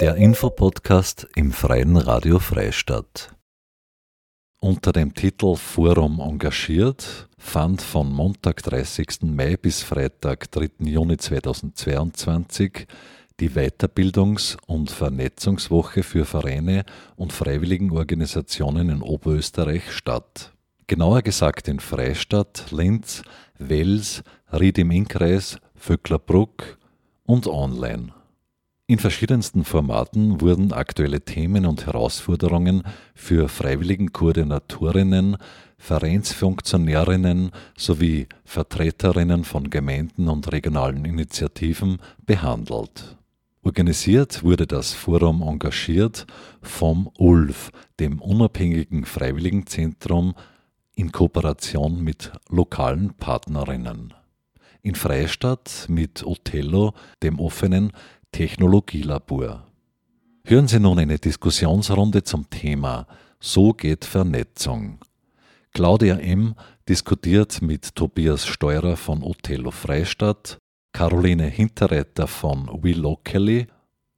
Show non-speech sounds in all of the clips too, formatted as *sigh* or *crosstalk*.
Der Infopodcast im Freien Radio Freistadt. Unter dem Titel Forum engagiert fand von Montag 30. Mai bis Freitag 3. Juni 2022 die Weiterbildungs- und Vernetzungswoche für Vereine und Freiwilligenorganisationen in Oberösterreich statt. Genauer gesagt in Freistadt, Linz, Wels, Ried im Innkreis, Vöcklerbruck und online. In verschiedensten Formaten wurden aktuelle Themen und Herausforderungen für Freiwilligenkoordinatorinnen, Vereinsfunktionärinnen sowie Vertreterinnen von Gemeinden und regionalen Initiativen behandelt. Organisiert wurde das Forum engagiert vom ULF, dem unabhängigen Freiwilligenzentrum, in Kooperation mit lokalen Partnerinnen. In Freistadt mit Othello, dem offenen Technologielabor. Hören Sie nun eine Diskussionsrunde zum Thema So geht Vernetzung. Claudia M. diskutiert mit Tobias Steurer von Othello Freistadt, Caroline Hinterreiter von We Locally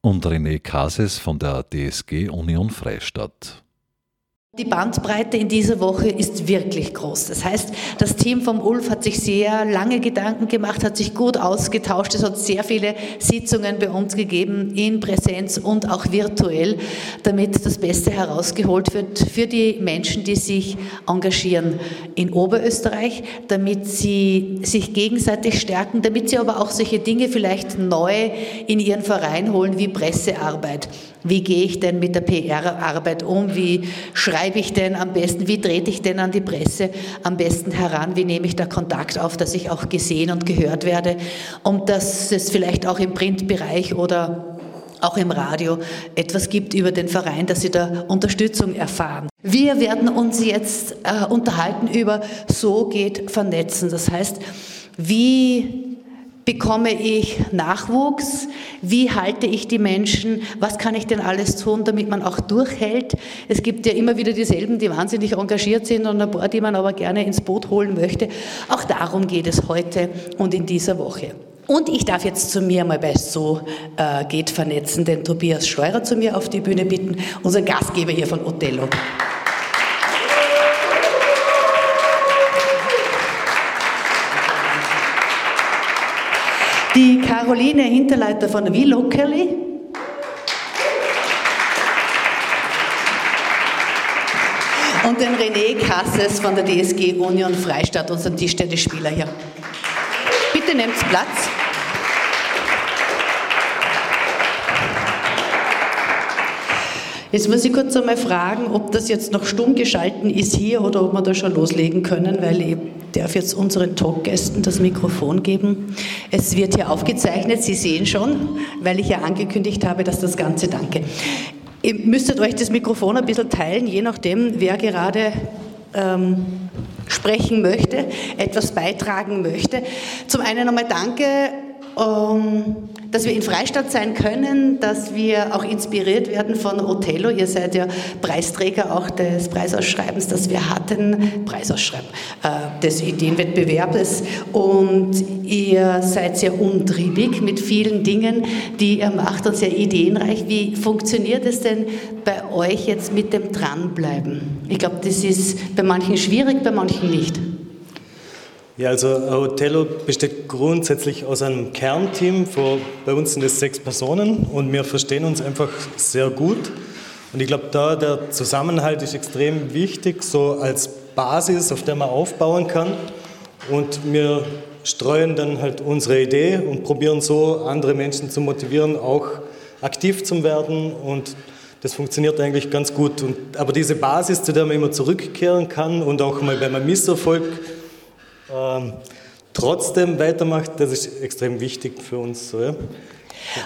und René Cases von der DSG Union Freistadt. Die Bandbreite in dieser Woche ist wirklich groß. Das heißt, das Team vom Ulf hat sich sehr lange Gedanken gemacht, hat sich gut ausgetauscht. Es hat sehr viele Sitzungen bei uns gegeben, in Präsenz und auch virtuell, damit das Beste herausgeholt wird für die Menschen, die sich engagieren in Oberösterreich, damit sie sich gegenseitig stärken, damit sie aber auch solche Dinge vielleicht neu in ihren Verein holen wie Pressearbeit. Wie gehe ich denn mit der PR-Arbeit um? Wie schreibe ich denn am besten? Wie trete ich denn an die Presse am besten heran? Wie nehme ich da Kontakt auf, dass ich auch gesehen und gehört werde? Und dass es vielleicht auch im Printbereich oder auch im Radio etwas gibt über den Verein, dass sie da Unterstützung erfahren. Wir werden uns jetzt äh, unterhalten über So geht Vernetzen. Das heißt, wie Bekomme ich Nachwuchs? Wie halte ich die Menschen? Was kann ich denn alles tun, damit man auch durchhält? Es gibt ja immer wieder dieselben, die wahnsinnig engagiert sind und ein paar, die man aber gerne ins Boot holen möchte. Auch darum geht es heute und in dieser Woche. Und ich darf jetzt zu mir mal bei So äh, geht vernetzen, den Tobias Steurer zu mir auf die Bühne bitten, unser Gastgeber hier von Othello. Die Caroline Hinterleiter von Wie Locally. Und den René Kasses von der DSG Union Freistadt, unseren Tischtennisspieler hier. Bitte nehmt Platz. Jetzt muss ich kurz einmal fragen, ob das jetzt noch stumm geschalten ist hier oder ob wir da schon loslegen können, weil ich darf jetzt unseren Talkgästen das Mikrofon geben. Es wird hier aufgezeichnet, Sie sehen schon, weil ich ja angekündigt habe, dass das Ganze, danke. Ihr müsstet euch das Mikrofon ein bisschen teilen, je nachdem, wer gerade ähm, sprechen möchte, etwas beitragen möchte. Zum einen einmal danke ähm, dass wir in Freistadt sein können, dass wir auch inspiriert werden von Othello. Ihr seid ja Preisträger auch des Preisausschreibens, das wir hatten, Preisausschreiben, äh, des Ideenwettbewerbes. Und ihr seid sehr umtriebig mit vielen Dingen, die ihr macht und sehr ideenreich. Wie funktioniert es denn bei euch jetzt mit dem Dranbleiben? Ich glaube, das ist bei manchen schwierig, bei manchen nicht. Ja, also Othello besteht grundsätzlich aus einem Kernteam. bei uns sind es sechs Personen und wir verstehen uns einfach sehr gut. Und ich glaube, da der Zusammenhalt ist extrem wichtig, so als Basis, auf der man aufbauen kann. Und wir streuen dann halt unsere Idee und probieren so andere Menschen zu motivieren, auch aktiv zu werden. Und das funktioniert eigentlich ganz gut. Und, aber diese Basis, zu der man immer zurückkehren kann und auch mal, wenn man Misserfolg ähm, trotzdem weitermacht, das ist extrem wichtig für uns. Ja.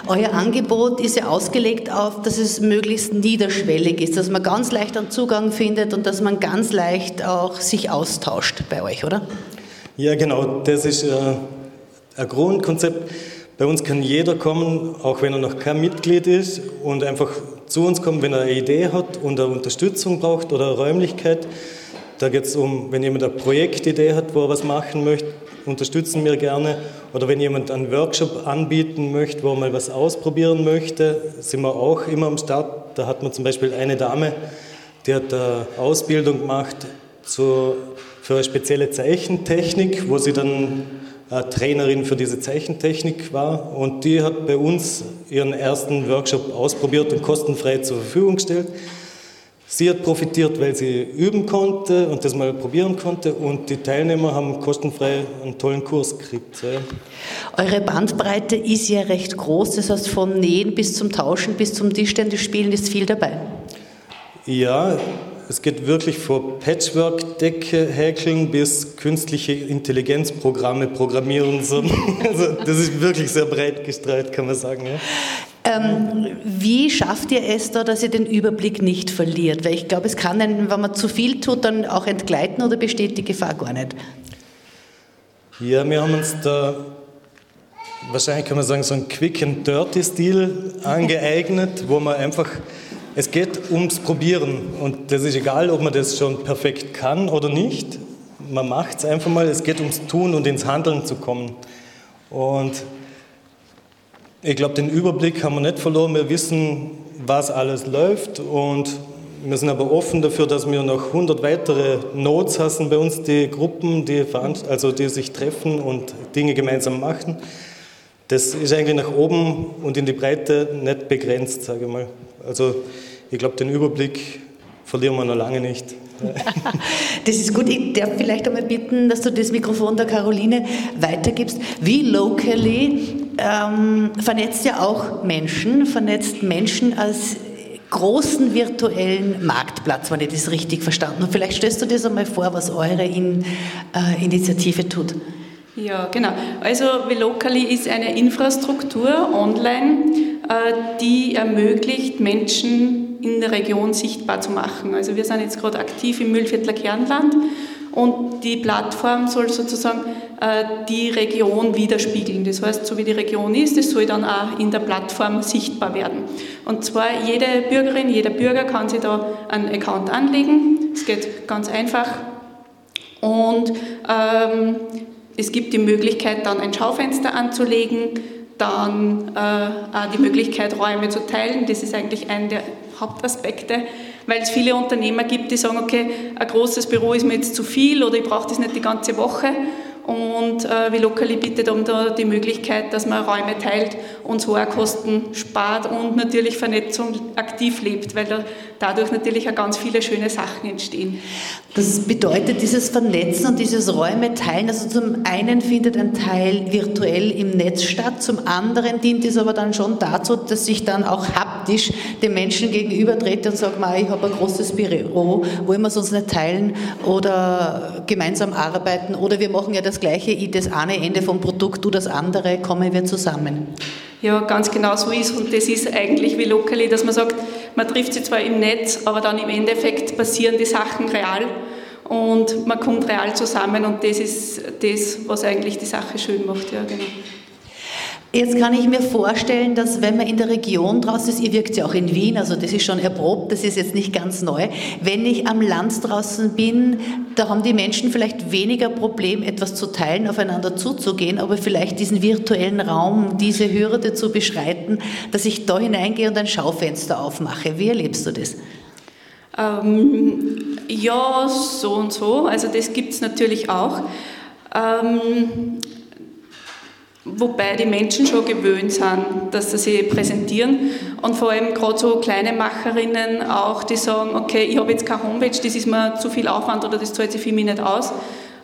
Euer Angebot ist ja ausgelegt auf, dass es möglichst niederschwellig ist, dass man ganz leicht einen Zugang findet und dass man ganz leicht auch sich austauscht bei euch, oder? Ja, genau. Das ist äh, ein Grundkonzept. Bei uns kann jeder kommen, auch wenn er noch kein Mitglied ist, und einfach zu uns kommen, wenn er eine Idee hat und eine Unterstützung braucht oder eine Räumlichkeit. Da geht es um, wenn jemand eine Projektidee hat, wo er was machen möchte unterstützen wir gerne. Oder wenn jemand einen Workshop anbieten möchte, wo er mal was ausprobieren möchte, sind wir auch immer am Start. Da hat man zum Beispiel eine Dame, die hat eine Ausbildung gemacht zu, für eine spezielle Zeichentechnik, wo sie dann Trainerin für diese Zeichentechnik war. Und die hat bei uns ihren ersten Workshop ausprobiert und kostenfrei zur Verfügung gestellt. Sie hat profitiert, weil sie üben konnte und das mal probieren konnte und die Teilnehmer haben kostenfrei einen tollen Kurs gekriegt. Eure Bandbreite ist ja recht groß, das heißt von Nähen bis zum Tauschen bis zum Tischtennis-Spielen ist viel dabei. Ja, es geht wirklich von Patchwork-Decke häkeln bis künstliche Intelligenzprogramme programmieren. *laughs* Also das ist wirklich sehr breit gestreut, kann man sagen. Ja. Ähm, wie schafft ihr es da, dass ihr den Überblick nicht verliert? Weil ich glaube, es kann, einen, wenn man zu viel tut, dann auch entgleiten oder besteht die Gefahr gar nicht? Ja, wir haben uns da wahrscheinlich kann man sagen, so einen Quick and Dirty Stil angeeignet, wo man einfach, es geht ums Probieren und das ist egal, ob man das schon perfekt kann oder nicht. Man macht es einfach mal, es geht ums Tun und ins Handeln zu kommen. Und ich glaube, den Überblick haben wir nicht verloren. Wir wissen, was alles läuft und wir sind aber offen dafür, dass wir noch 100 weitere Notes haben bei uns, die Gruppen, die, also die sich treffen und Dinge gemeinsam machen. Das ist eigentlich nach oben und in die Breite nicht begrenzt, sage ich mal. Also ich glaube, den Überblick verlieren wir noch lange nicht. *laughs* Das ist gut. Ich darf vielleicht einmal bitten, dass du das Mikrofon der Caroline weitergibst. Wie locally ähm, vernetzt ja auch Menschen, vernetzt Menschen als großen virtuellen Marktplatz, wenn ich das richtig verstanden habe. Vielleicht stellst du dir das einmal vor, was eure In, äh, Initiative tut. Ja, genau. Also Velocally ist eine Infrastruktur online, äh, die ermöglicht, Menschen in der Region sichtbar zu machen. Also wir sind jetzt gerade aktiv im Müllviertler Kernland und die Plattform soll sozusagen die Region widerspiegeln. Das heißt, so wie die Region ist, das soll dann auch in der Plattform sichtbar werden. Und zwar jede Bürgerin, jeder Bürger kann sich da einen Account anlegen. Es geht ganz einfach. Und ähm, es gibt die Möglichkeit, dann ein Schaufenster anzulegen, dann äh, auch die Möglichkeit, Räume zu teilen. Das ist eigentlich einer der Hauptaspekte, weil es viele Unternehmer gibt, die sagen, okay, ein großes Büro ist mir jetzt zu viel oder ich brauche das nicht die ganze Woche und äh, Velocali bietet um da die Möglichkeit, dass man Räume teilt und so auch Kosten spart und natürlich Vernetzung aktiv lebt, weil da dadurch natürlich auch ganz viele schöne Sachen entstehen. Das bedeutet, dieses Vernetzen und dieses Räume teilen, also zum einen findet ein Teil virtuell im Netz statt, zum anderen dient es aber dann schon dazu, dass ich dann auch haptisch den Menschen gegenüber trete und sage, ich habe ein großes Büro, wollen wir es uns nicht teilen oder gemeinsam arbeiten oder wir machen ja das Gleiche, ich das eine Ende vom Produkt, du das andere, kommen wir zusammen. Ja, ganz genau so ist und das ist eigentlich wie Locally, dass man sagt, man trifft sich zwar im Netz, aber dann im Endeffekt passieren die Sachen real und man kommt real zusammen und das ist das, was eigentlich die Sache schön macht. Ja, genau. Jetzt kann ich mir vorstellen, dass wenn man in der Region draußen ist, ihr wirkt ja auch in Wien, also das ist schon erprobt, das ist jetzt nicht ganz neu. Wenn ich am Land draußen bin, da haben die Menschen vielleicht weniger Problem, etwas zu teilen, aufeinander zuzugehen, aber vielleicht diesen virtuellen Raum, diese Hürde zu beschreiten, dass ich da hineingehe und ein Schaufenster aufmache. Wie erlebst du das? Ähm, ja, so und so. Also das gibt es natürlich auch. Ähm, Wobei die Menschen schon gewöhnt sind, dass sie sich präsentieren und vor allem gerade so kleine Macherinnen auch, die sagen, okay, ich habe jetzt keine Homepage, das ist mir zu viel Aufwand oder das zahlt sich für mich nicht aus.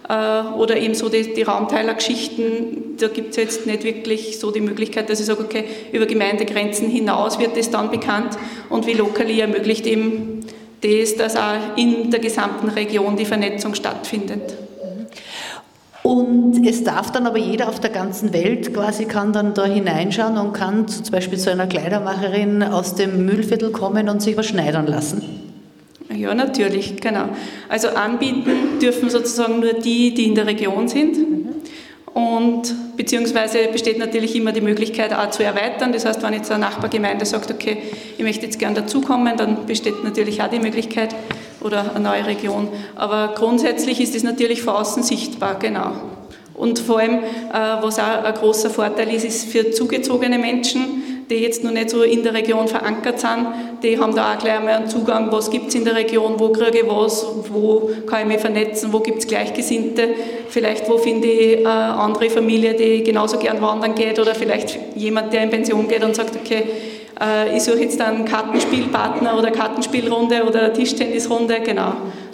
Äh, oder eben so die, die Raumteilergeschichten, da gibt es jetzt nicht wirklich so die Möglichkeit, dass ich sage, okay, über Gemeindegrenzen hinaus wird das dann bekannt und wie Locally ermöglicht eben das, dass auch in der gesamten Region die Vernetzung stattfindet. Und es darf dann aber jeder auf der ganzen Welt quasi kann dann da hineinschauen und kann zum Beispiel zu einer Kleidermacherin aus dem Müllviertel kommen und sich was schneidern lassen. Ja, natürlich, genau. Also anbieten dürfen sozusagen nur die, die in der Region sind. Und beziehungsweise besteht natürlich immer die Möglichkeit, auch zu erweitern. Das heißt, wenn jetzt eine Nachbargemeinde sagt, okay, ich möchte jetzt gern dazukommen, dann besteht natürlich auch die Möglichkeit, oder eine neue Region. Aber grundsätzlich ist es natürlich von außen sichtbar, genau. Und vor allem, was auch ein großer Vorteil ist, ist für zugezogene Menschen, die jetzt noch nicht so in der Region verankert sind, die haben da auch gleich einmal einen Zugang, was gibt es in der Region, wo kriege ich was, wo kann ich mich vernetzen, wo gibt es Gleichgesinnte, vielleicht wo finde ich eine andere Familie, die genauso gern wandern geht oder vielleicht jemand, der in Pension geht und sagt, okay, äh, ich suche jetzt einen Kartenspielpartner oder Kartenspielrunde oder Tischtennisrunde, genau.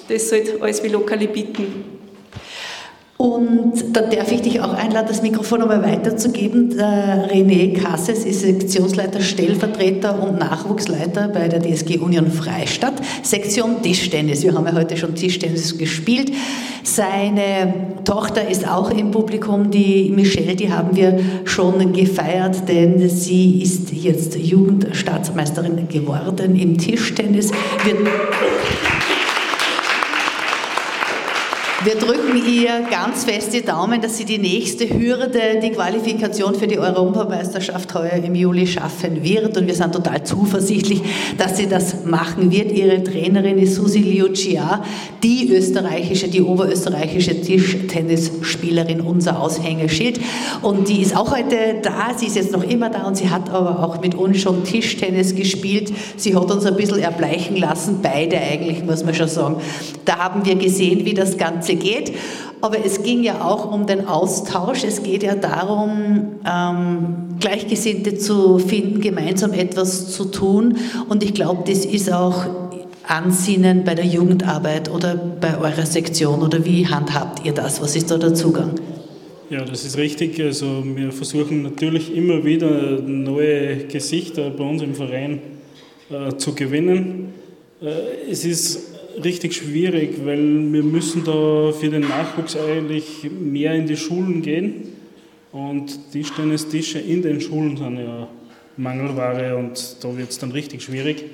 Das sollte alles wie Lokali bieten. Und da darf ich dich auch einladen, das Mikrofon nochmal weiterzugeben. Der René Kasses ist Sektionsleiter, Stellvertreter und Nachwuchsleiter bei der DSG Union Freistadt, Sektion Tischtennis. Wir haben ja heute schon Tischtennis gespielt. Seine Tochter ist auch im Publikum, die Michelle, die haben wir schon gefeiert, denn sie ist jetzt Jugendstaatsmeisterin geworden im Tischtennis. Wir Wir drücken ihr ganz fest die Daumen, dass sie die nächste Hürde, die Qualifikation für die Europameisterschaft heuer im Juli schaffen wird. Und wir sind total zuversichtlich, dass sie das machen wird. Ihre Trainerin ist Susi Liucia, die österreichische, die oberösterreichische Tischtennisspielerin, unser Aushängeschild. Und die ist auch heute da. Sie ist jetzt noch immer da und sie hat aber auch mit uns schon Tischtennis gespielt. Sie hat uns ein bisschen erbleichen lassen, beide eigentlich, muss man schon sagen. Da haben wir gesehen, wie das Ganze Ganze geht. Aber es ging ja auch um den Austausch. Es geht ja darum, ähm, Gleichgesinnte zu finden, gemeinsam etwas zu tun. Und ich glaube, das ist auch Ansinnen bei der Jugendarbeit oder bei eurer Sektion. Oder wie handhabt ihr das? Was ist da der Zugang? Ja, das ist richtig. Also wir versuchen natürlich immer wieder neue Gesichter bei uns im Verein äh, zu gewinnen. Äh, es ist richtig schwierig, weil wir müssen da für den Nachwuchs eigentlich mehr in die Schulen gehen. Und Tischtennistische in den Schulen sind ja Mangelware und da wird es dann richtig schwierig.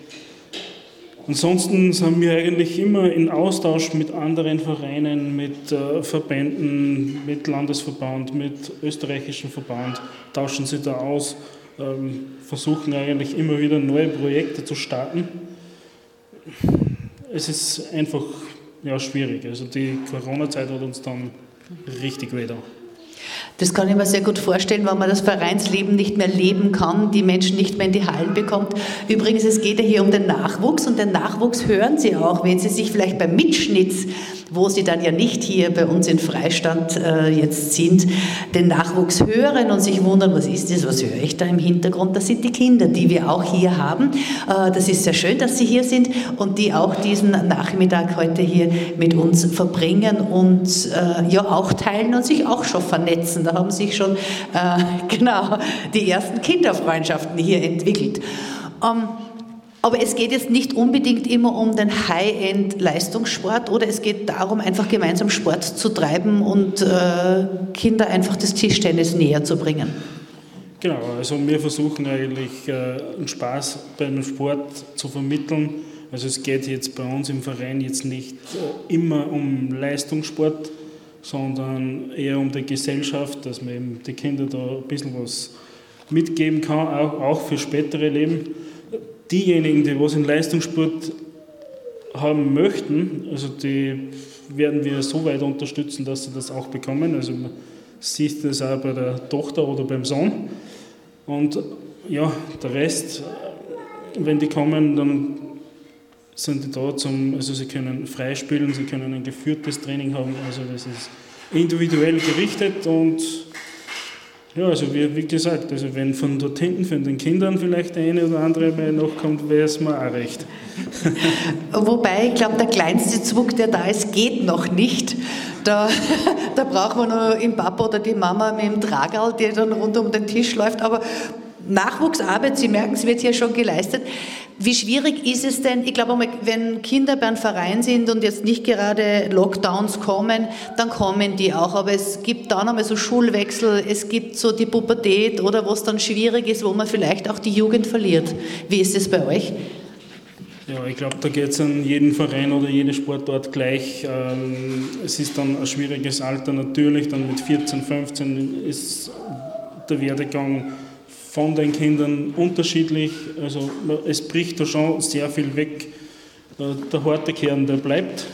Ansonsten sind wir eigentlich immer in Austausch mit anderen Vereinen, mit äh, Verbänden, mit Landesverband, mit österreichischem Verband, tauschen sie da aus, ähm, versuchen eigentlich immer wieder neue Projekte zu starten es ist einfach ja, schwierig. Also die Corona-Zeit hat uns dann richtig weh das kann ich mir sehr gut vorstellen, wenn man das Vereinsleben nicht mehr leben kann, die Menschen nicht mehr in die Hallen bekommt. Übrigens, es geht ja hier um den Nachwuchs und den Nachwuchs hören Sie auch, wenn Sie sich vielleicht beim Mitschnitt, wo Sie dann ja nicht hier bei uns in Freistand äh, jetzt sind, den Nachwuchs hören und sich wundern, was ist das, was höre ich da im Hintergrund? Das sind die Kinder, die wir auch hier haben. Äh, das ist sehr schön, dass Sie hier sind und die auch diesen Nachmittag heute hier mit uns verbringen und äh, ja auch teilen und sich auch schon vernetzen da haben sich schon äh, *laughs* genau die ersten Kinderfreundschaften hier entwickelt. Ähm, aber es geht jetzt nicht unbedingt immer um den High-End-Leistungssport oder es geht darum, einfach gemeinsam Sport zu treiben und äh, Kinder einfach das Tischtennis näher zu bringen. Genau, also wir versuchen eigentlich äh, einen Spaß beim Sport zu vermitteln. Also es geht jetzt bei uns im Verein jetzt nicht äh, immer um Leistungssport, sondern eher um die Gesellschaft, dass man eben die Kinder da ein bisschen was mitgeben kann, auch, auch für spätere Leben. Diejenigen, die was in Leistungssport haben möchten, also die werden wir so weit unterstützen, dass sie das auch bekommen. Also man sieht das auch bei der Tochter oder beim Sohn. Und ja, der Rest, wenn die kommen, dann sind die da zum, also sie können freispielen, sie können ein geführtes Training haben, also das ist individuell gerichtet und ja, also wie, wie gesagt, also wenn von dort hinten von den Kindern vielleicht eine oder andere mal noch kommt, wäre es mir auch recht. *laughs* Wobei, ich glaube, der kleinste Zug, der da ist, geht noch nicht. Da, *laughs* da braucht man nur den Papa oder die Mama mit dem Tragal, der dann rund um den Tisch läuft. Aber Nachwuchsarbeit, Sie merken, es wird hier schon geleistet. Wie schwierig ist es denn, ich glaube, wenn Kinder beim Verein sind und jetzt nicht gerade Lockdowns kommen, dann kommen die auch. Aber es gibt dann einmal so Schulwechsel, es gibt so die Pubertät oder was dann schwierig ist, wo man vielleicht auch die Jugend verliert. Wie ist es bei euch? Ja, ich glaube, da geht es an jeden Verein oder jede Sportart gleich. Ähm, es ist dann ein schwieriges Alter natürlich, dann mit 14, 15 ist der Werdegang von den Kindern unterschiedlich. Also es bricht da schon sehr viel weg. Äh, der harte Kern, der bleibt.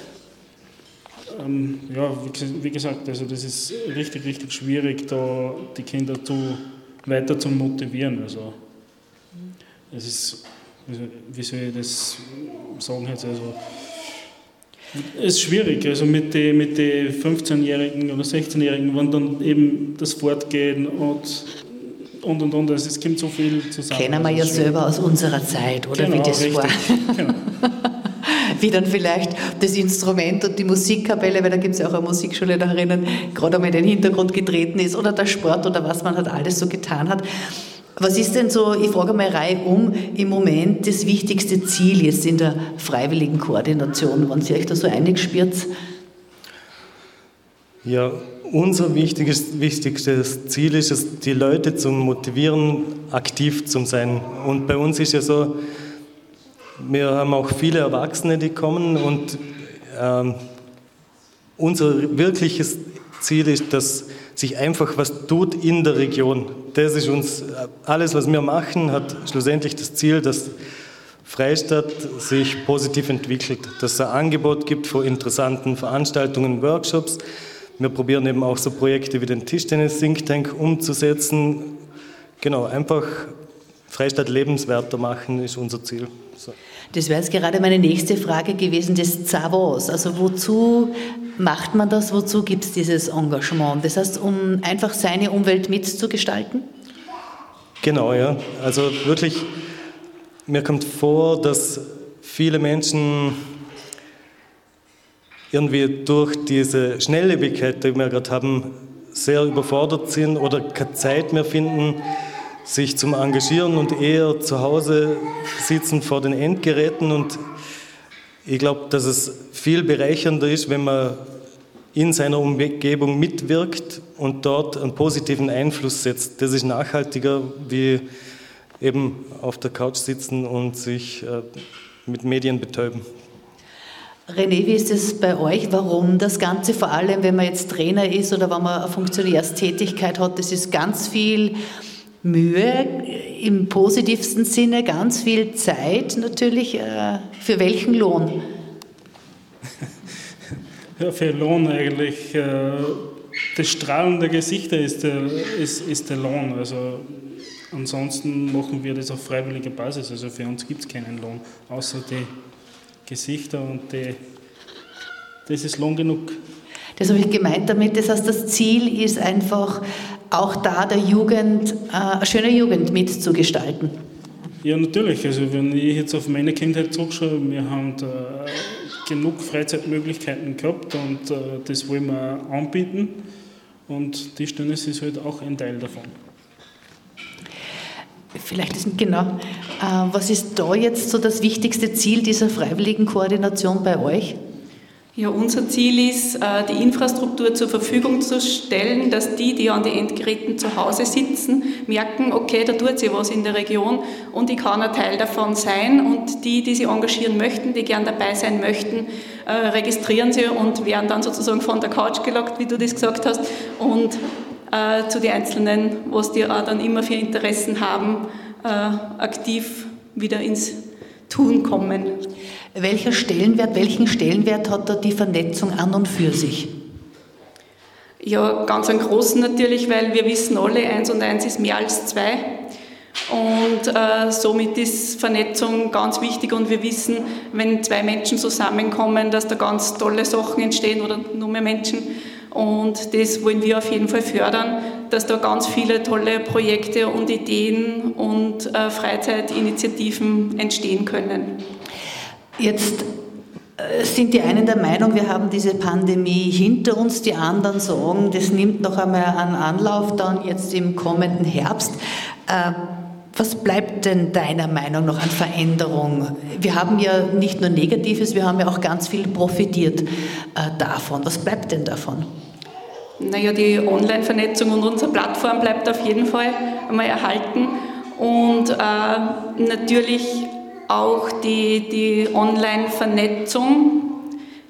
ähm, ja, wie, gesagt, also das ist richtig, richtig schwierig, da die Kinder zu, weiter zu motivieren. Also es ist, wie soll ich das sagen jetzt, also es ist schwierig, also mit den mit die 15-Jährigen oder 16-Jährigen, wenn dann eben das Fortgehen und und und und, also es kommt so viel zusammen. Kennen wir ja selber aus unserer Zeit, oder genau, wie das richtig. war. Genau. *laughs* wie dann vielleicht das Instrument und die Musikkapelle, weil da gibt es ja auch eine Musikschule da drinnen, gerade einmal in den Hintergrund getreten ist oder der Sport oder was man halt alles so getan hat. Was ist denn so, ich frage mal Reihe um, im Moment das wichtigste Ziel jetzt in der freiwilligen Koordination, wenn Sie euch da so einig spürt? Ja, unser wichtiges, wichtigstes Ziel ist es, die Leute zu motivieren, aktiv zu sein. Und bei uns ist ja so, wir haben auch viele Erwachsene, die kommen und ähm, unser wirkliches Ziel ist, dass sich einfach was tut in der Region. Das ist uns, alles was wir machen, hat schlussendlich das Ziel, dass Freistadt sich positiv entwickelt, dass es ein Angebot gibt von interessanten Veranstaltungen, Workshops. Wir probieren eben auch so Projekte wie den Tischtennis Think Tank umzusetzen. Genau, einfach Freistadt lebenswerter machen ist unser Ziel. So. Das wäre jetzt gerade meine nächste Frage gewesen, das Zavos. Also wozu macht man das, wozu gibt es dieses Engagement? Das heißt, um einfach seine Umwelt mitzugestalten? Genau, ja. Also wirklich, mir kommt vor, dass viele Menschen irgendwie durch diese Schnelllebigkeit, die wir gerade haben, sehr überfordert sind oder keine Zeit mehr finden, sich zum Engagieren und eher zu Hause sitzen vor den Endgeräten. Und ich glaube, dass es viel bereichernder ist, wenn man in seiner Umgebung mitwirkt und dort einen positiven Einfluss setzt. Das ist nachhaltiger, wie eben auf der Couch sitzen und sich äh, mit Medien betäuben. René, wie ist es bei euch? Warum das Ganze, vor allem wenn man jetzt Trainer ist oder wenn man eine Funktionärstätigkeit hat, das ist ganz viel Mühe, im positivsten Sinne ganz viel Zeit natürlich. Äh, für welchen Lohn? *laughs* Ja, für Lohn eigentlich. Äh, das Strahlen der Gesichter ist der, ist, ist der Lohn. Also ansonsten machen wir das auf freiwilliger Basis. Also für uns gibt es keinen Lohn, außer die Gesichter und die, das ist Lohn genug. Das habe ich gemeint damit. Das heißt, das Ziel ist einfach auch da der Jugend, äh, eine schöne Jugend mitzugestalten. Ja, natürlich. Also wenn ich jetzt auf meine Kindheit zurückschaue, wir haben da genug Freizeitmöglichkeiten gehabt und äh, das wollen wir anbieten. Und die Tischtennis ist halt auch ein Teil davon. Vielleicht ist genau. Äh, was ist da jetzt so das wichtigste Ziel dieser freiwilligen Koordination bei euch? Ja, unser Ziel ist, äh, die Infrastruktur zur Verfügung zu stellen, dass die, die an den Endgeräten zu Hause sitzen, merken, okay, da tut sich was in der Region und ich kann ein Teil davon sein. Und die, die sich engagieren möchten, die gern dabei sein möchten, äh, registrieren sie und werden dann sozusagen von der Couch gelockt, wie du das gesagt hast, und äh, zu den Einzelnen, was die auch dann immer für Interessen haben, aktiv wieder ins Tun kommen. Welcher Stellenwert, welchen Stellenwert hat da die Vernetzung an und für sich? Ja, ganz einen großen natürlich, weil wir wissen alle, eins und eins ist mehr als zwei. Und äh, somit ist Vernetzung ganz wichtig und wir wissen, wenn zwei Menschen zusammenkommen, dass da ganz tolle Sachen entstehen oder nur mehr Menschen. Und das wollen wir auf jeden Fall fördern, dass da ganz viele tolle Projekte und Ideen und äh, Freizeitinitiativen entstehen können. Jetzt äh, sind die einen der Meinung, wir haben diese Pandemie hinter uns, die anderen sagen, das nimmt noch einmal einen Anlauf dann jetzt im kommenden Herbst. Äh, was bleibt denn deiner Meinung nach an Veränderung? Wir haben ja nicht nur Negatives, wir haben ja auch ganz viel profitiert äh, davon. Was bleibt denn davon? Naja, die Online-Vernetzung und unsere Plattform bleibt auf jeden Fall einmal erhalten. Und äh, natürlich auch die, die Online-Vernetzung,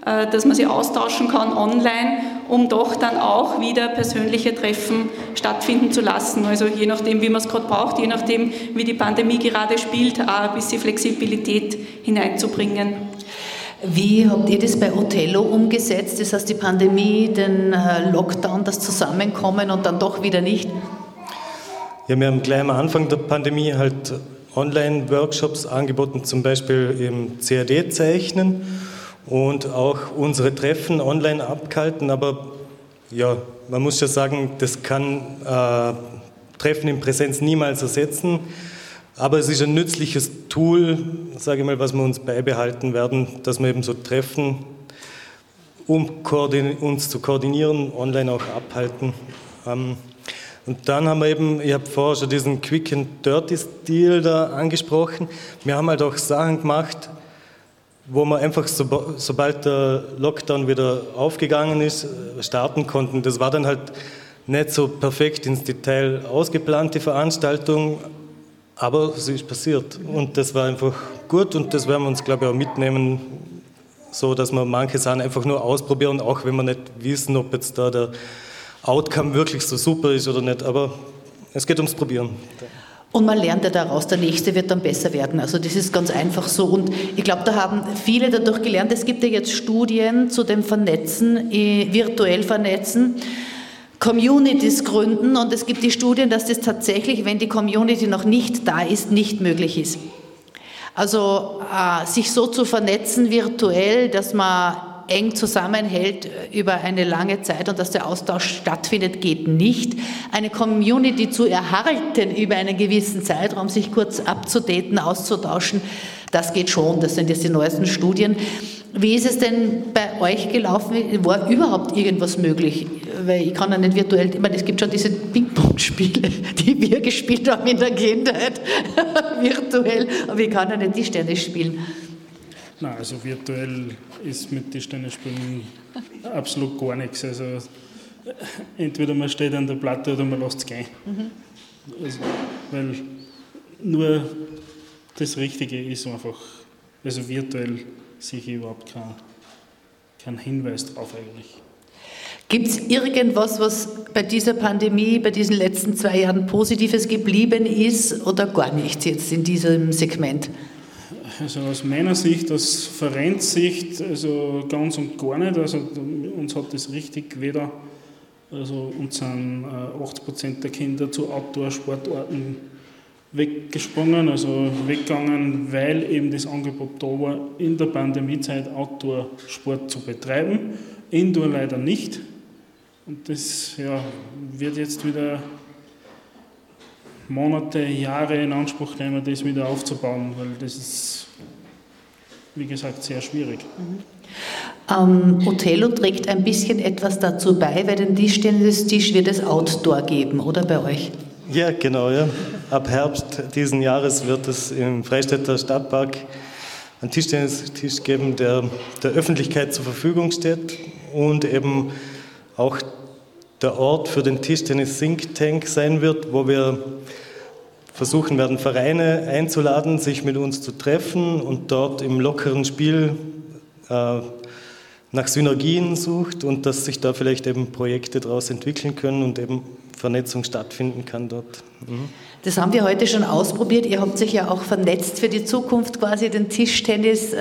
äh, dass man sich austauschen kann online, um doch dann auch wieder persönliche Treffen stattfinden zu lassen. Also je nachdem, wie man es gerade braucht, je nachdem, wie die Pandemie gerade spielt, auch ein bisschen Flexibilität hineinzubringen. Wie habt ihr das bei Othello umgesetzt? Das heißt, die Pandemie, den äh, Lockdown, das Zusammenkommen und dann doch wieder nicht? Ja, wir haben gleich am Anfang der Pandemie halt Online-Workshops angeboten, zum Beispiel im CAD-Zeichnen und auch unsere Treffen online abgehalten. Aber ja, man muss ja sagen, das kann äh, Treffen in Präsenz niemals ersetzen. Aber es ist ein nützliches Tool, sage ich mal, was wir uns beibehalten werden, dass wir eben so Treffen, um uns zu koordinieren, online auch abhalten. Ähm, und dann haben wir eben, ich habe vorher schon diesen Quick and Dirty Stil da angesprochen. Wir haben halt auch Sachen gemacht, wo wir einfach, so, sobald der Lockdown wieder aufgegangen ist, starten konnten. Das war dann halt nicht so perfekt ins Detail ausgeplant, die Veranstaltung, aber es ist passiert und das war einfach gut und das werden wir uns, glaube ich, auch mitnehmen, so dass wir manche Sachen einfach nur ausprobieren, auch wenn wir nicht wissen, ob jetzt da der Outcome wirklich so super ist oder nicht. Aber es geht ums Probieren. Und man lernt ja daraus, der nächste wird dann besser werden. Also das ist ganz einfach so. Und ich glaube, da haben viele dadurch gelernt. Es gibt ja jetzt Studien zu dem Vernetzen, äh, virtuell vernetzen. Communities gründen und es gibt die Studien, dass das tatsächlich, wenn die Community noch nicht da ist, nicht möglich ist. Also äh, sich so zu vernetzen virtuell, dass man eng zusammenhält über eine lange Zeit und dass der Austausch stattfindet, geht nicht. Eine Community zu erhalten über einen gewissen Zeitraum, sich kurz abzudaten, auszutauschen, das geht schon. Das sind jetzt die neuesten Studien. Wie ist es denn bei euch gelaufen? War überhaupt irgendwas möglich? Weil ich kann ja nicht virtuell, ich meine, es gibt schon diese Ping-Pong-Spiele, *laughs* die wir gespielt haben in der Kindheit, *laughs* virtuell, aber ich kann ja nicht die Sterne spielen. Nein, also virtuell ist mit Tischtennisspielen absolut gar nichts. Also entweder man steht an der Platte oder man lässt es gehen. Mhm. Also, weil nur das Richtige ist einfach, also virtuell sehe ich überhaupt keinen kein Hinweis drauf eigentlich. Gibt es irgendwas, was bei dieser Pandemie, bei diesen letzten zwei Jahren Positives geblieben ist oder gar nichts jetzt in diesem Segment? Also aus meiner Sicht, aus Vereinssicht, also ganz und gar nicht. Also uns hat das richtig weder, also uns sind 80% äh, der Kinder zu Outdoor-Sportarten weggesprungen, also weggegangen, weil eben das Angebot da war, in der Pandemiezeit Outdoor-Sport zu betreiben. Indoor leider nicht. Und das ja, wird jetzt wieder Monate, Jahre in Anspruch nehmen, das wieder aufzubauen, weil das ist, wie gesagt, sehr schwierig. Mhm. Ähm, Othello trägt ein bisschen etwas dazu bei, weil den Tischtennis-Tisch wird es Outdoor geben, oder bei euch? Ja, genau. Ja. Ab Herbst diesen Jahres wird es im Freistädter Stadtpark einen Tischtennistisch geben, der der Öffentlichkeit zur Verfügung steht und eben auch der Ort für den Tischtennis Think Tank sein wird, wo wir versuchen werden, Vereine einzuladen, sich mit uns zu treffen und dort im lockeren Spiel äh, nach Synergien sucht und dass sich da vielleicht eben Projekte daraus entwickeln können und eben Vernetzung stattfinden kann dort. Mhm. Das haben wir heute schon ausprobiert. Ihr habt sich ja auch vernetzt für die Zukunft quasi den Tischtennis äh,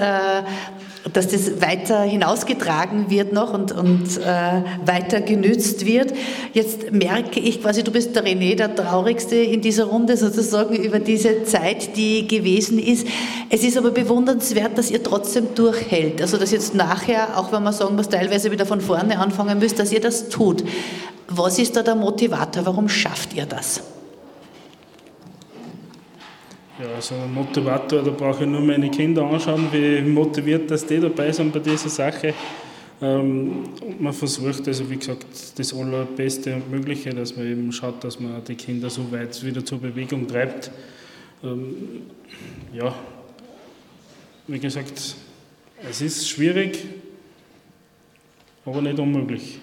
dass das weiter hinausgetragen wird noch und, und äh, weiter genützt wird. Jetzt merke ich quasi, du bist der René, der Traurigste in dieser Runde sozusagen über diese Zeit, die gewesen ist. Es ist aber bewundernswert, dass ihr trotzdem durchhält. Also dass jetzt nachher, auch wenn man sagen muss, teilweise wieder von vorne anfangen müsst, dass ihr das tut. Was ist da der Motivator? Warum schafft ihr das? Ja, also Motivator, da brauche ich nur meine Kinder anschauen, wie motiviert dass die dabei sind bei dieser Sache. Ähm, man versucht also, wie gesagt, das Allerbeste und Mögliche, dass man eben schaut, dass man die Kinder so weit wieder zur Bewegung treibt. Ähm, ja, wie gesagt, es ist schwierig, aber nicht unmöglich.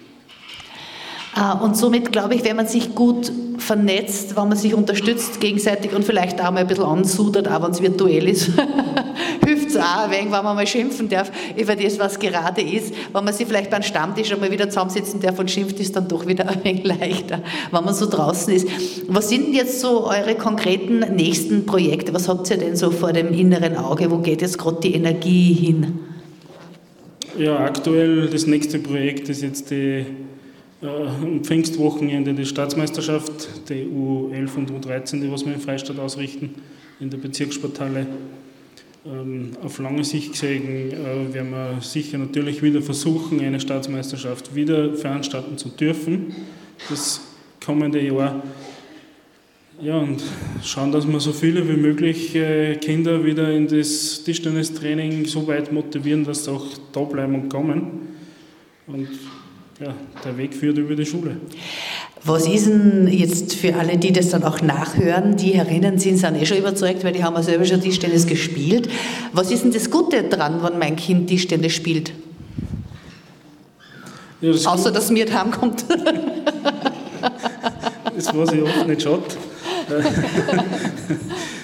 Ah, und somit glaube ich, wenn man sich gut vernetzt, wenn man sich unterstützt gegenseitig und vielleicht auch mal ein bisschen ansudert, auch wenn es virtuell ist, *laughs* hilft es auch ein wenig, wenn man mal schimpfen darf über das, was gerade ist. Wenn man sich vielleicht beim Stammtisch einmal wieder zusammensitzen darf und schimpft, ist dann doch wieder *laughs* ein wenig leichter, wenn man so draußen ist. Was sind jetzt so eure konkreten nächsten Projekte? Was habt ihr denn so vor dem inneren Auge? Wo geht jetzt gerade die Energie hin? Ja, aktuell das nächste Projekt ist jetzt die äh, Pfingstwochenende der Staatsmeisterschaft, die U11 und U13, die was wir in Freistadt ausrichten, in der Bezirkssporthalle. Ähm, auf lange Sicht gesehen äh, werden wir sicher natürlich wieder versuchen, eine Staatsmeisterschaft wieder veranstalten zu dürfen, das kommende Jahr. Ja, und schauen, dass wir so viele wie möglich äh, Kinder wieder in das Tischtennistraining so weit motivieren, dass sie auch da bleiben und kommen. Und ja, der Weg führt über die Schule. Was ist denn jetzt für alle, die das dann auch nachhören, die herinnen sind, sind eh schon überzeugt, weil die haben ja selber schon Tischtennis gespielt. Was ist denn das Gute dran, wenn mein Kind Tischtennis spielt? Ja, das Außer, dass mir heimkommt. *laughs* das weiß ich oft nicht schaut. *laughs*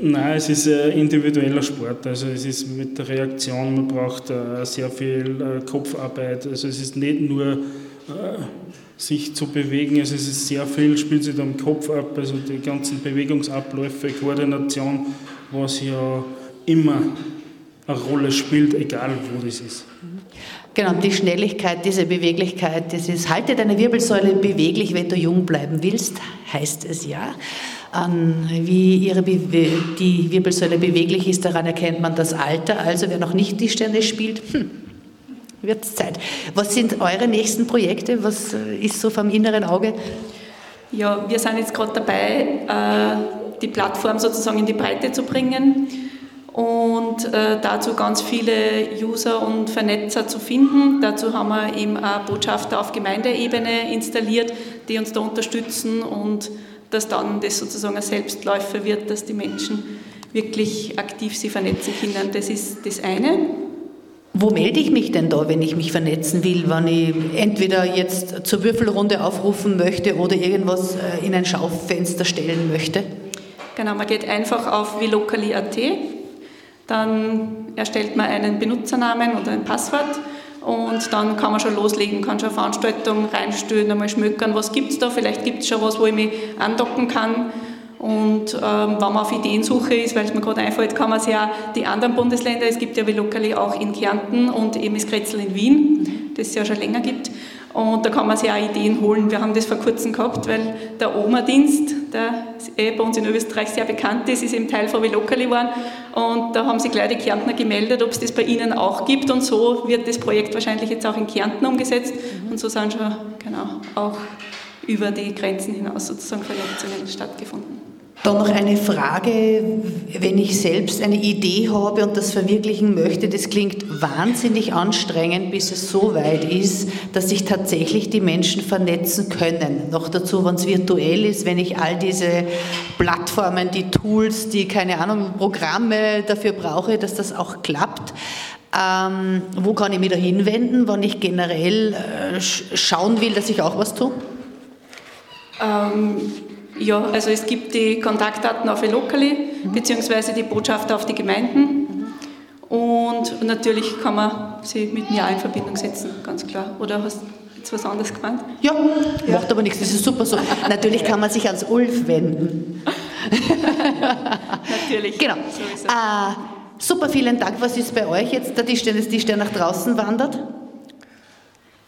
Nein, es ist ein individueller Sport. Also es ist mit der Reaktion, man braucht äh, sehr viel äh, Kopfarbeit. Also es ist nicht nur äh, sich zu bewegen, also es ist sehr viel, spielt sich da im Kopf ab, also die ganzen Bewegungsabläufe, Koordination, was ja immer eine Rolle spielt, egal wo das ist. Genau, die Schnelligkeit, diese Beweglichkeit, das ist, halte deine Wirbelsäule beweglich, wenn du jung bleiben willst, heißt es ja. An wie ihre die Wirbelsäule beweglich ist, daran erkennt man das Alter. Also wer noch nicht die Sterne spielt, hm, wird es Zeit. Was sind eure nächsten Projekte? Was äh, ist so vom inneren Auge? Ja, wir sind jetzt gerade dabei, äh, die Plattform sozusagen in die Breite zu bringen und äh, dazu ganz viele User und Vernetzer zu finden. Dazu haben wir eben auch Botschafter auf Gemeindeebene installiert, die uns da unterstützen und dass dann das sozusagen ein Selbstläufer wird, dass die Menschen wirklich aktiv sich vernetzen können. Das ist das eine. Wo melde ich mich denn da, wenn ich mich vernetzen will, wenn ich entweder jetzt zur Würfelrunde aufrufen möchte oder irgendwas äh, in ein Schaufenster stellen möchte? Genau, man geht einfach auf vilocali.at, dann erstellt man einen Benutzernamen oder ein Passwort und dann kann man schon loslegen, kann schon Veranstaltungen reinstellen, einmal schmökern, was gibt es da, vielleicht gibt es schon was, wo ich mich andocken kann und ähm, wenn man auf Ideensuche ist, weil es mir gerade einfällt, kann man sich auch die anderen Bundesländer, es gibt ja wie Lokali auch in Kärnten und eben das Kretzel in Wien, das es ja schon länger gibt. Und da kann man sich auch Ideen holen. Wir haben das vor kurzem gehabt, weil der Oma-Dienst, der eh bei uns in Österreich sehr bekannt ist, ist eben Teil von Velocali geworden. Und da haben sich gleich die Kärntner gemeldet, ob es das bei ihnen auch gibt. Und so wird das Projekt wahrscheinlich jetzt auch in Kärnten umgesetzt. Und so sind schon genau auch über die Grenzen hinaus sozusagen Vernetzungen stattgefunden. Dann noch eine Frage, wenn ich selbst eine Idee habe und das verwirklichen möchte, das klingt wahnsinnig anstrengend, bis es so weit ist, dass sich tatsächlich die Menschen vernetzen können. Noch dazu, wenn es virtuell ist, wenn ich all diese Plattformen, die Tools, die, keine Ahnung, Programme dafür brauche, dass das auch klappt. Ähm, wo kann ich mich da hinwenden, wenn ich generell äh, schauen will, dass ich auch was tue? Ähm ja, also es gibt die Kontaktdaten auf Elokali, mhm. beziehungsweise die Botschafter auf die Gemeinden. Und natürlich kann man sie mit mir auch in Verbindung setzen, ganz klar. Oder hast du jetzt was anderes gemeint? Ja, ja, macht aber nichts, das ist super so. natürlich kann man sich ans Ulf wenden. *laughs* natürlich. Genau. Äh, super, vielen Dank. Was ist bei euch jetzt der Tischtennis-Tisch, der nach draußen wandert?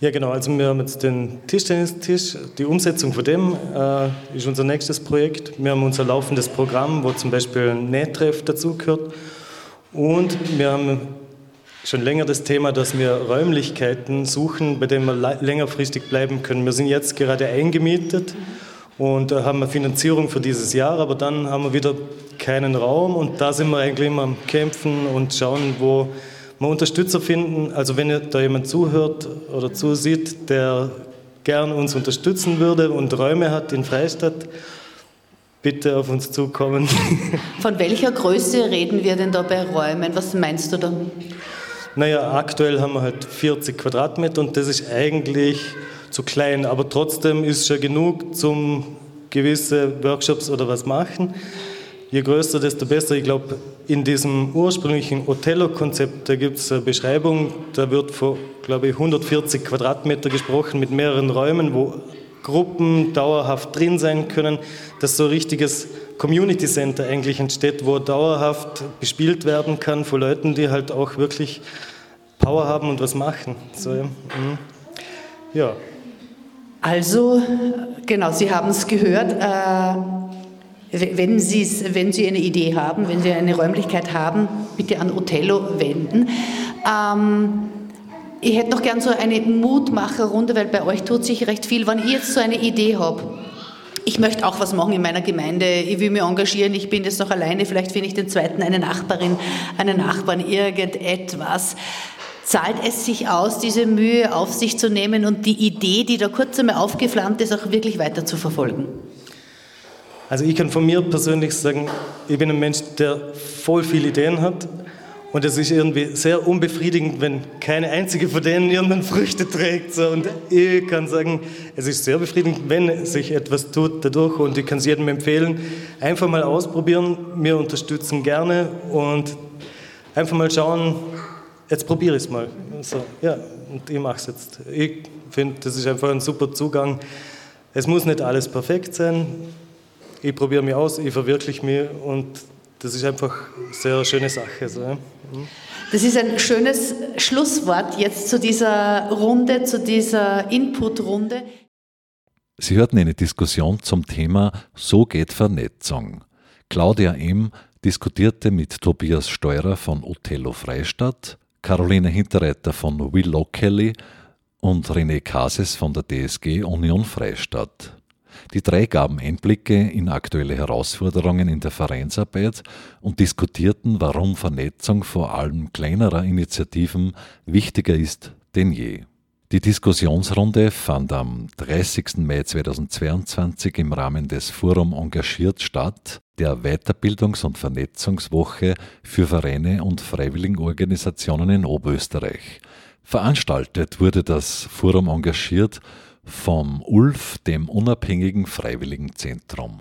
Ja, genau. Also wir haben jetzt den Tischtennistisch. Die Umsetzung von dem äh, ist unser nächstes Projekt. Wir haben unser laufendes Programm, wo zum Beispiel ein Nähtreff dazugehört. Und wir haben schon länger das Thema, dass wir Räumlichkeiten suchen, bei denen wir längerfristig bleiben können. Wir sind jetzt gerade eingemietet und äh, haben eine Finanzierung für dieses Jahr, aber dann haben wir wieder keinen Raum und da sind wir eigentlich immer am Kämpfen und schauen, wo mal Unterstützer finden. Also wenn da jemand zuhört oder zusieht, der gern uns unterstützen würde und Räume hat in Freistadt, bitte auf uns zukommen. *laughs* Von welcher Größe reden wir denn da bei Räumen? Was meinst du da? Naja, aktuell haben wir halt 40 Quadratmeter und das ist eigentlich zu klein, aber trotzdem ist schon genug zum gewisse Workshops oder was machen je größer, desto besser. Ich glaube, in diesem ursprünglichen Othello-Konzept, da gibt es eine Beschreibung, da wird von, glaube ich, 140 Quadratmeter gesprochen mit mehreren Räumen, wo Gruppen dauerhaft drin sein können, dass so ein richtiges Community Center eigentlich entsteht, wo dauerhaft bespielt werden kann von Leuten, die halt auch wirklich Power haben und was machen. So, ja. Mhm. Also, genau, Sie haben es gehört. Äh, wenn, wenn Sie eine Idee haben, wenn Sie eine Räumlichkeit haben, bitte an Othello wenden. Ähm, ich hätte noch gern so eine Mutmacherrunde, weil bei euch tut sich recht viel. Wenn ich jetzt so eine Idee habe, ich möchte auch was machen in meiner Gemeinde, ich will mich engagieren, ich bin jetzt noch alleine, vielleicht finde ich den zweiten, eine Nachbarin, einen Nachbarn, irgendetwas. Zahlt es sich aus, diese Mühe auf sich zu nehmen und die Idee, die da kurz einmal aufgeflammt ist, auch wirklich weiter zu verfolgen? Also ich kann von mir persönlich sagen, ich bin ein Mensch, der voll viele Ideen hat und es ist irgendwie sehr unbefriedigend, wenn keine einzige von denen irgendeine Früchte trägt. Und ich kann sagen, es ist sehr befriedigend, wenn sich etwas tut dadurch. Und ich kann es jedem empfehlen, einfach mal ausprobieren. Wir unterstützen gerne und einfach mal schauen, jetzt probiere ich es mal. So, ja, und ich mache es jetzt. Ich finde, das ist einfach ein super Zugang. Es muss nicht alles perfekt sein. Ich probiere mich aus, ich verwirkliche mich und das ist einfach eine sehr schöne Sache. So. Mhm. Das ist ein schönes Schlusswort jetzt zu dieser Runde, zu dieser Input-Runde. Sie hörten eine Diskussion zum Thema So geht Vernetzung. Claudia M. diskutierte mit Tobias Steurer von Othello Freistadt, Caroline Hinterreiter von Will Kelly und René Kases von der DSG Union Freistadt. Die drei gaben Einblicke in aktuelle Herausforderungen in der Vereinsarbeit und diskutierten, warum Vernetzung vor allem kleinerer Initiativen wichtiger ist denn je. Die Diskussionsrunde fand am 30. Mai 2022 im Rahmen des Forum Engagiert statt, der Weiterbildungs- und Vernetzungswoche für Vereine und Freiwilligenorganisationen in Oberösterreich. Veranstaltet wurde das Forum Engagiert vom ULF, dem Unabhängigen Freiwilligenzentrum.